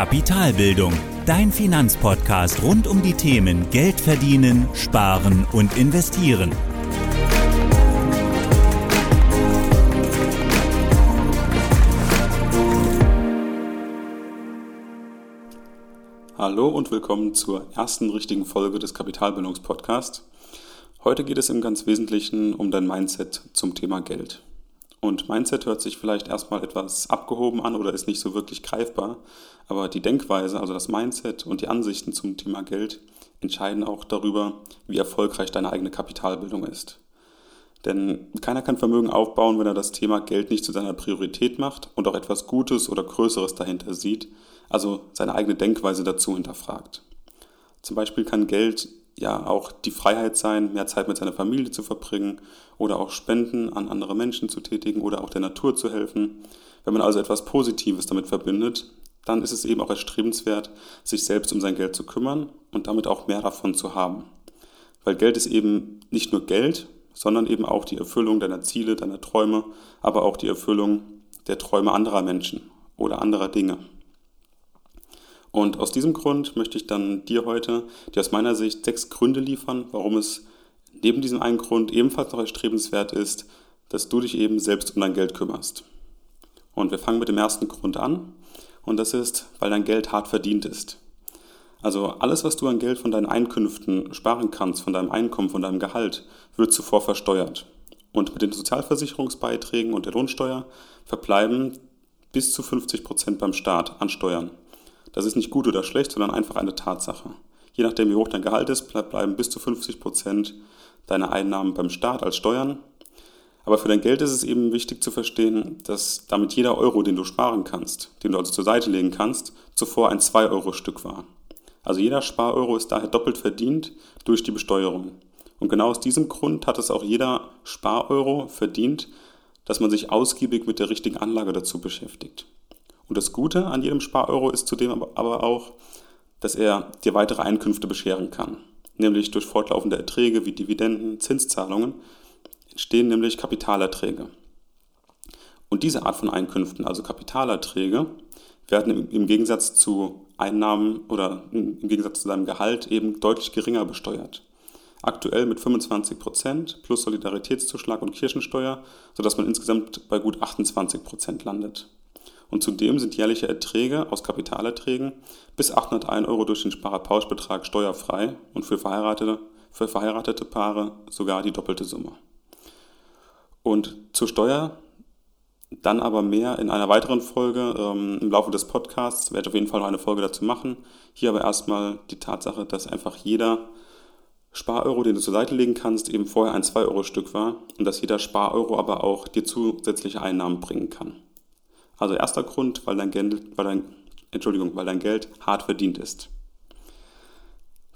Kapitalbildung, dein Finanzpodcast rund um die Themen Geld verdienen, sparen und investieren. Hallo und willkommen zur ersten richtigen Folge des Kapitalbildungspodcasts. Heute geht es im ganz Wesentlichen um dein Mindset zum Thema Geld. Und Mindset hört sich vielleicht erstmal etwas abgehoben an oder ist nicht so wirklich greifbar, aber die Denkweise, also das Mindset und die Ansichten zum Thema Geld entscheiden auch darüber, wie erfolgreich deine eigene Kapitalbildung ist. Denn keiner kann Vermögen aufbauen, wenn er das Thema Geld nicht zu seiner Priorität macht und auch etwas Gutes oder Größeres dahinter sieht, also seine eigene Denkweise dazu hinterfragt. Zum Beispiel kann Geld ja auch die Freiheit sein, mehr Zeit mit seiner Familie zu verbringen oder auch Spenden an andere Menschen zu tätigen oder auch der Natur zu helfen. Wenn man also etwas Positives damit verbindet, dann ist es eben auch erstrebenswert, sich selbst um sein Geld zu kümmern und damit auch mehr davon zu haben. Weil Geld ist eben nicht nur Geld, sondern eben auch die Erfüllung deiner Ziele, deiner Träume, aber auch die Erfüllung der Träume anderer Menschen oder anderer Dinge. Und aus diesem Grund möchte ich dann dir heute, die aus meiner Sicht, sechs Gründe liefern, warum es neben diesem einen Grund ebenfalls noch erstrebenswert ist, dass du dich eben selbst um dein Geld kümmerst. Und wir fangen mit dem ersten Grund an. Und das ist, weil dein Geld hart verdient ist. Also alles, was du an Geld von deinen Einkünften sparen kannst, von deinem Einkommen, von deinem Gehalt, wird zuvor versteuert. Und mit den Sozialversicherungsbeiträgen und der Lohnsteuer verbleiben bis zu 50 Prozent beim Staat an Steuern. Das ist nicht gut oder schlecht, sondern einfach eine Tatsache. Je nachdem, wie hoch dein Gehalt ist, bleiben bis zu 50 Prozent deiner Einnahmen beim Staat als Steuern. Aber für dein Geld ist es eben wichtig zu verstehen, dass damit jeder Euro, den du sparen kannst, den du also zur Seite legen kannst, zuvor ein 2-Euro-Stück war. Also jeder Spareuro ist daher doppelt verdient durch die Besteuerung. Und genau aus diesem Grund hat es auch jeder Spareuro verdient, dass man sich ausgiebig mit der richtigen Anlage dazu beschäftigt. Und das Gute an jedem Spareuro ist zudem aber auch, dass er dir weitere Einkünfte bescheren kann. Nämlich durch fortlaufende Erträge wie Dividenden, Zinszahlungen entstehen nämlich Kapitalerträge. Und diese Art von Einkünften, also Kapitalerträge, werden im Gegensatz zu Einnahmen oder im Gegensatz zu deinem Gehalt eben deutlich geringer besteuert. Aktuell mit 25% plus Solidaritätszuschlag und Kirchensteuer, sodass man insgesamt bei gut 28% landet und zudem sind jährliche Erträge aus Kapitalerträgen bis 801 Euro durch den Sparerpauschbetrag steuerfrei und für verheiratete, für verheiratete Paare sogar die doppelte Summe. Und zur Steuer dann aber mehr in einer weiteren Folge. Ähm, Im Laufe des Podcasts werde ich auf jeden Fall noch eine Folge dazu machen. Hier aber erstmal die Tatsache, dass einfach jeder Spareuro, den du zur Seite legen kannst, eben vorher ein 2-Euro-Stück war und dass jeder Spareuro aber auch dir zusätzliche Einnahmen bringen kann. Also erster Grund, weil dein Geld, weil dein, Entschuldigung, weil dein Geld hart verdient ist.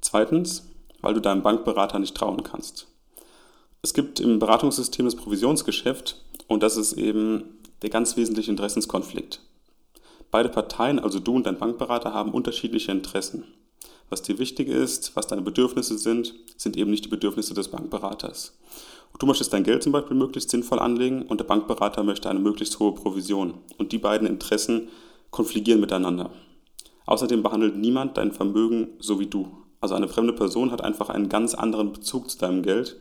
Zweitens, weil du deinem Bankberater nicht trauen kannst. Es gibt im Beratungssystem das Provisionsgeschäft und das ist eben der ganz wesentliche Interessenskonflikt. Beide Parteien, also du und dein Bankberater, haben unterschiedliche Interessen. Was dir wichtig ist, was deine Bedürfnisse sind, sind eben nicht die Bedürfnisse des Bankberaters. Du möchtest dein Geld zum Beispiel möglichst sinnvoll anlegen und der Bankberater möchte eine möglichst hohe Provision. Und die beiden Interessen konfligieren miteinander. Außerdem behandelt niemand dein Vermögen so wie du. Also eine fremde Person hat einfach einen ganz anderen Bezug zu deinem Geld,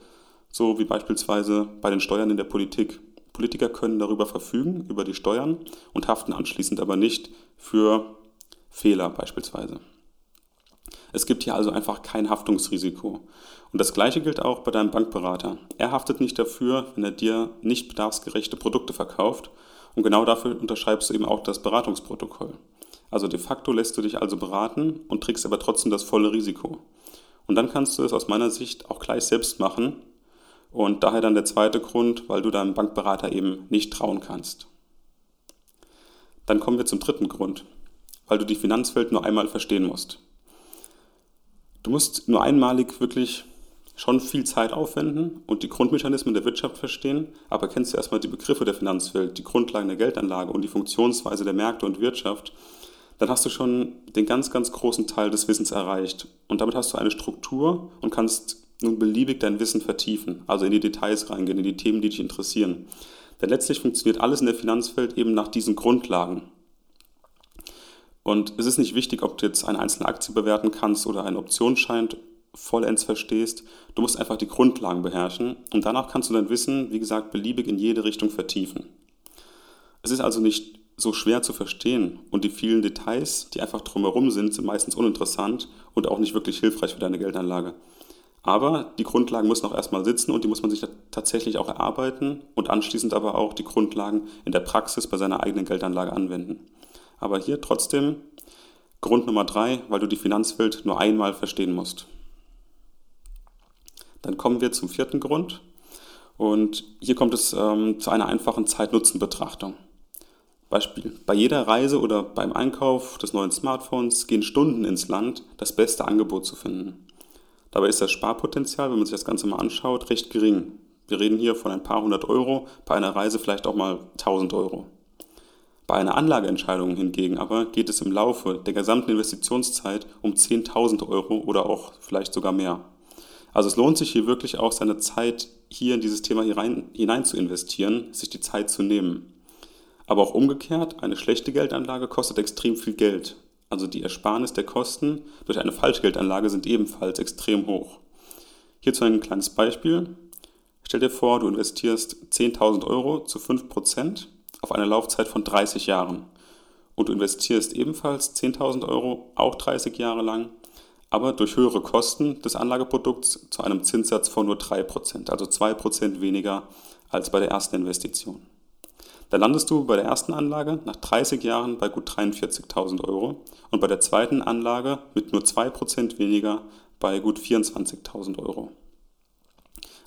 so wie beispielsweise bei den Steuern in der Politik. Politiker können darüber verfügen, über die Steuern, und haften anschließend aber nicht für Fehler beispielsweise. Es gibt hier also einfach kein Haftungsrisiko. Und das Gleiche gilt auch bei deinem Bankberater. Er haftet nicht dafür, wenn er dir nicht bedarfsgerechte Produkte verkauft. Und genau dafür unterschreibst du eben auch das Beratungsprotokoll. Also de facto lässt du dich also beraten und trägst aber trotzdem das volle Risiko. Und dann kannst du es aus meiner Sicht auch gleich selbst machen. Und daher dann der zweite Grund, weil du deinem Bankberater eben nicht trauen kannst. Dann kommen wir zum dritten Grund, weil du die Finanzwelt nur einmal verstehen musst. Du musst nur einmalig wirklich schon viel Zeit aufwenden und die Grundmechanismen der Wirtschaft verstehen, aber kennst du erstmal die Begriffe der Finanzwelt, die Grundlagen der Geldanlage und die Funktionsweise der Märkte und Wirtschaft, dann hast du schon den ganz, ganz großen Teil des Wissens erreicht. Und damit hast du eine Struktur und kannst nun beliebig dein Wissen vertiefen, also in die Details reingehen, in die Themen, die dich interessieren. Denn letztlich funktioniert alles in der Finanzwelt eben nach diesen Grundlagen. Und es ist nicht wichtig, ob du jetzt eine einzelne Aktie bewerten kannst oder einen Optionsschein vollends verstehst. Du musst einfach die Grundlagen beherrschen und danach kannst du dein Wissen, wie gesagt, beliebig in jede Richtung vertiefen. Es ist also nicht so schwer zu verstehen und die vielen Details, die einfach drumherum sind, sind meistens uninteressant und auch nicht wirklich hilfreich für deine Geldanlage. Aber die Grundlagen müssen auch erstmal sitzen und die muss man sich tatsächlich auch erarbeiten und anschließend aber auch die Grundlagen in der Praxis bei seiner eigenen Geldanlage anwenden. Aber hier trotzdem Grund Nummer drei, weil du die Finanzwelt nur einmal verstehen musst. Dann kommen wir zum vierten Grund und hier kommt es ähm, zu einer einfachen Zeit-Nutzen-Betrachtung. Beispiel. Bei jeder Reise oder beim Einkauf des neuen Smartphones gehen Stunden ins Land, das beste Angebot zu finden. Dabei ist das Sparpotenzial, wenn man sich das Ganze mal anschaut, recht gering. Wir reden hier von ein paar hundert Euro, bei einer Reise vielleicht auch mal 1000 Euro. Bei einer Anlageentscheidung hingegen aber geht es im Laufe der gesamten Investitionszeit um 10.000 Euro oder auch vielleicht sogar mehr. Also es lohnt sich hier wirklich auch seine Zeit hier in dieses Thema hinein zu investieren, sich die Zeit zu nehmen. Aber auch umgekehrt, eine schlechte Geldanlage kostet extrem viel Geld. Also die Ersparnis der Kosten durch eine Falschgeldanlage sind ebenfalls extrem hoch. Hierzu ein kleines Beispiel. Stell dir vor, du investierst 10.000 Euro zu 5% auf eine Laufzeit von 30 Jahren. Und du investierst ebenfalls 10.000 Euro, auch 30 Jahre lang, aber durch höhere Kosten des Anlageprodukts zu einem Zinssatz von nur 3%, also 2% weniger als bei der ersten Investition. Da landest du bei der ersten Anlage nach 30 Jahren bei gut 43.000 Euro und bei der zweiten Anlage mit nur 2% weniger bei gut 24.000 Euro.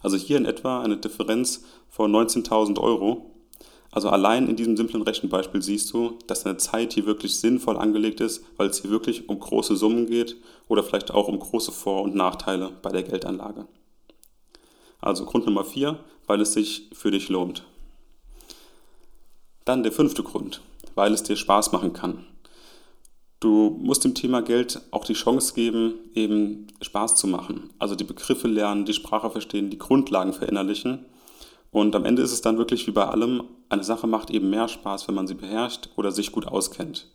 Also hier in etwa eine Differenz von 19.000 Euro. Also allein in diesem simplen Rechenbeispiel siehst du, dass deine Zeit hier wirklich sinnvoll angelegt ist, weil es hier wirklich um große Summen geht oder vielleicht auch um große Vor- und Nachteile bei der Geldanlage. Also Grund Nummer 4, weil es sich für dich lohnt. Dann der fünfte Grund, weil es dir Spaß machen kann. Du musst dem Thema Geld auch die Chance geben, eben Spaß zu machen. Also die Begriffe lernen, die Sprache verstehen, die Grundlagen verinnerlichen. Und am Ende ist es dann wirklich wie bei allem, eine Sache macht eben mehr Spaß, wenn man sie beherrscht oder sich gut auskennt.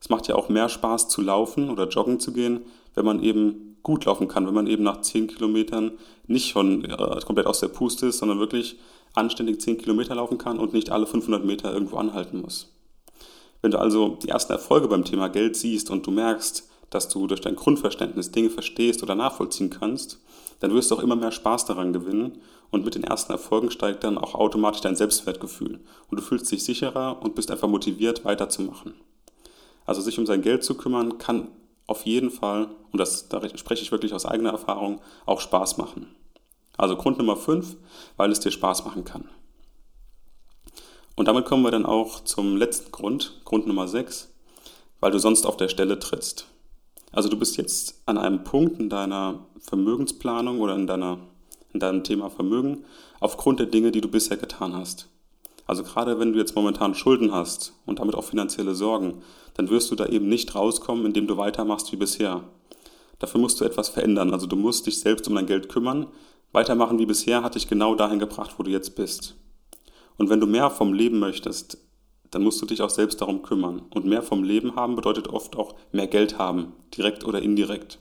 Es macht ja auch mehr Spaß zu laufen oder joggen zu gehen, wenn man eben gut laufen kann, wenn man eben nach 10 Kilometern nicht schon äh, komplett aus der Puste ist, sondern wirklich anständig 10 Kilometer laufen kann und nicht alle 500 Meter irgendwo anhalten muss. Wenn du also die ersten Erfolge beim Thema Geld siehst und du merkst, dass du durch dein Grundverständnis Dinge verstehst oder nachvollziehen kannst, dann wirst du auch immer mehr Spaß daran gewinnen und mit den ersten Erfolgen steigt dann auch automatisch dein Selbstwertgefühl und du fühlst dich sicherer und bist einfach motiviert weiterzumachen. Also sich um sein Geld zu kümmern kann auf jeden Fall, und das, da spreche ich wirklich aus eigener Erfahrung, auch Spaß machen. Also Grund Nummer 5, weil es dir Spaß machen kann. Und damit kommen wir dann auch zum letzten Grund, Grund Nummer 6, weil du sonst auf der Stelle trittst. Also du bist jetzt an einem Punkt in deiner Vermögensplanung oder in, deiner, in deinem Thema Vermögen aufgrund der Dinge, die du bisher getan hast. Also gerade wenn du jetzt momentan Schulden hast und damit auch finanzielle Sorgen, dann wirst du da eben nicht rauskommen, indem du weitermachst wie bisher. Dafür musst du etwas verändern. Also du musst dich selbst um dein Geld kümmern, Weitermachen wie bisher hat dich genau dahin gebracht, wo du jetzt bist. Und wenn du mehr vom Leben möchtest, dann musst du dich auch selbst darum kümmern. Und mehr vom Leben haben bedeutet oft auch mehr Geld haben, direkt oder indirekt.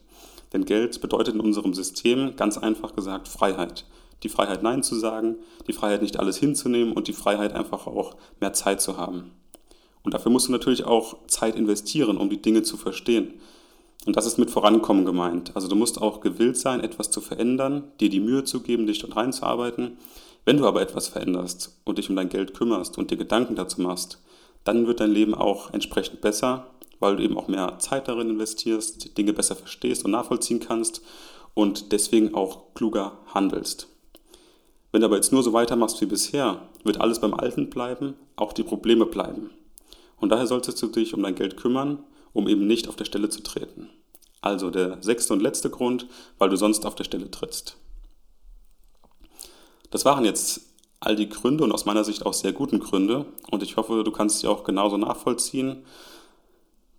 Denn Geld bedeutet in unserem System ganz einfach gesagt Freiheit. Die Freiheit Nein zu sagen, die Freiheit nicht alles hinzunehmen und die Freiheit einfach auch mehr Zeit zu haben. Und dafür musst du natürlich auch Zeit investieren, um die Dinge zu verstehen. Und das ist mit Vorankommen gemeint. Also du musst auch gewillt sein, etwas zu verändern, dir die Mühe zu geben, dich dort reinzuarbeiten. Wenn du aber etwas veränderst und dich um dein Geld kümmerst und dir Gedanken dazu machst, dann wird dein Leben auch entsprechend besser, weil du eben auch mehr Zeit darin investierst, Dinge besser verstehst und nachvollziehen kannst und deswegen auch kluger handelst. Wenn du aber jetzt nur so weitermachst wie bisher, wird alles beim Alten bleiben, auch die Probleme bleiben. Und daher solltest du dich um dein Geld kümmern um eben nicht auf der Stelle zu treten. Also der sechste und letzte Grund, weil du sonst auf der Stelle trittst. Das waren jetzt all die Gründe und aus meiner Sicht auch sehr guten Gründe und ich hoffe, du kannst sie auch genauso nachvollziehen.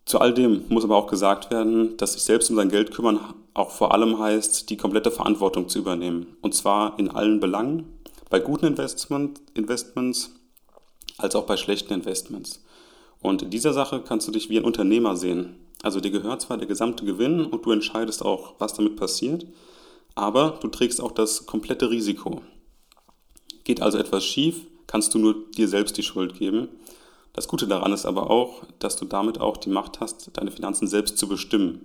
Zu all dem muss aber auch gesagt werden, dass sich selbst um sein Geld kümmern auch vor allem heißt, die komplette Verantwortung zu übernehmen. Und zwar in allen Belangen, bei guten Investment, Investments als auch bei schlechten Investments. Und in dieser Sache kannst du dich wie ein Unternehmer sehen. Also dir gehört zwar der gesamte Gewinn und du entscheidest auch, was damit passiert, aber du trägst auch das komplette Risiko. Geht also etwas schief, kannst du nur dir selbst die Schuld geben. Das Gute daran ist aber auch, dass du damit auch die Macht hast, deine Finanzen selbst zu bestimmen.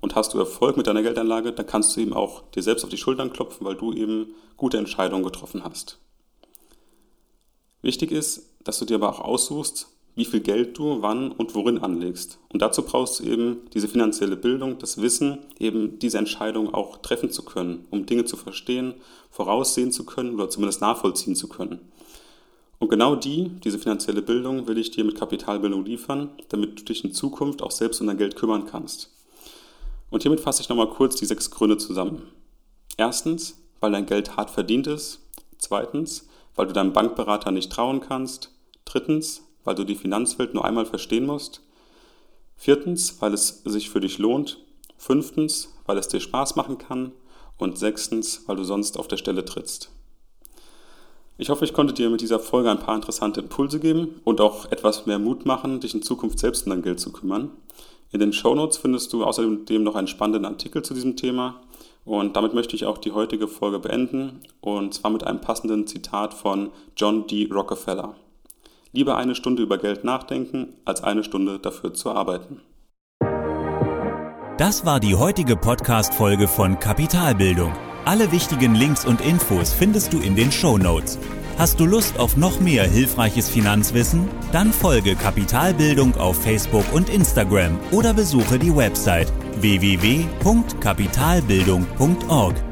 Und hast du Erfolg mit deiner Geldanlage, dann kannst du eben auch dir selbst auf die Schultern klopfen, weil du eben gute Entscheidungen getroffen hast. Wichtig ist, dass du dir aber auch aussuchst, wie viel Geld du wann und worin anlegst. Und dazu brauchst du eben diese finanzielle Bildung, das Wissen, eben diese Entscheidung auch treffen zu können, um Dinge zu verstehen, voraussehen zu können oder zumindest nachvollziehen zu können. Und genau die, diese finanzielle Bildung, will ich dir mit Kapitalbildung liefern, damit du dich in Zukunft auch selbst um dein Geld kümmern kannst. Und hiermit fasse ich nochmal kurz die sechs Gründe zusammen. Erstens, weil dein Geld hart verdient ist. Zweitens, weil du deinem Bankberater nicht trauen kannst. Drittens, weil du die Finanzwelt nur einmal verstehen musst. Viertens, weil es sich für dich lohnt. Fünftens, weil es dir Spaß machen kann. Und sechstens, weil du sonst auf der Stelle trittst. Ich hoffe, ich konnte dir mit dieser Folge ein paar interessante Impulse geben und auch etwas mehr Mut machen, dich in Zukunft selbst um dein Geld zu kümmern. In den Show Notes findest du außerdem noch einen spannenden Artikel zu diesem Thema. Und damit möchte ich auch die heutige Folge beenden und zwar mit einem passenden Zitat von John D. Rockefeller. Lieber eine Stunde über Geld nachdenken, als eine Stunde dafür zu arbeiten. Das war die heutige Podcast-Folge von Kapitalbildung. Alle wichtigen Links und Infos findest du in den Show Notes. Hast du Lust auf noch mehr hilfreiches Finanzwissen? Dann folge Kapitalbildung auf Facebook und Instagram oder besuche die Website www.kapitalbildung.org.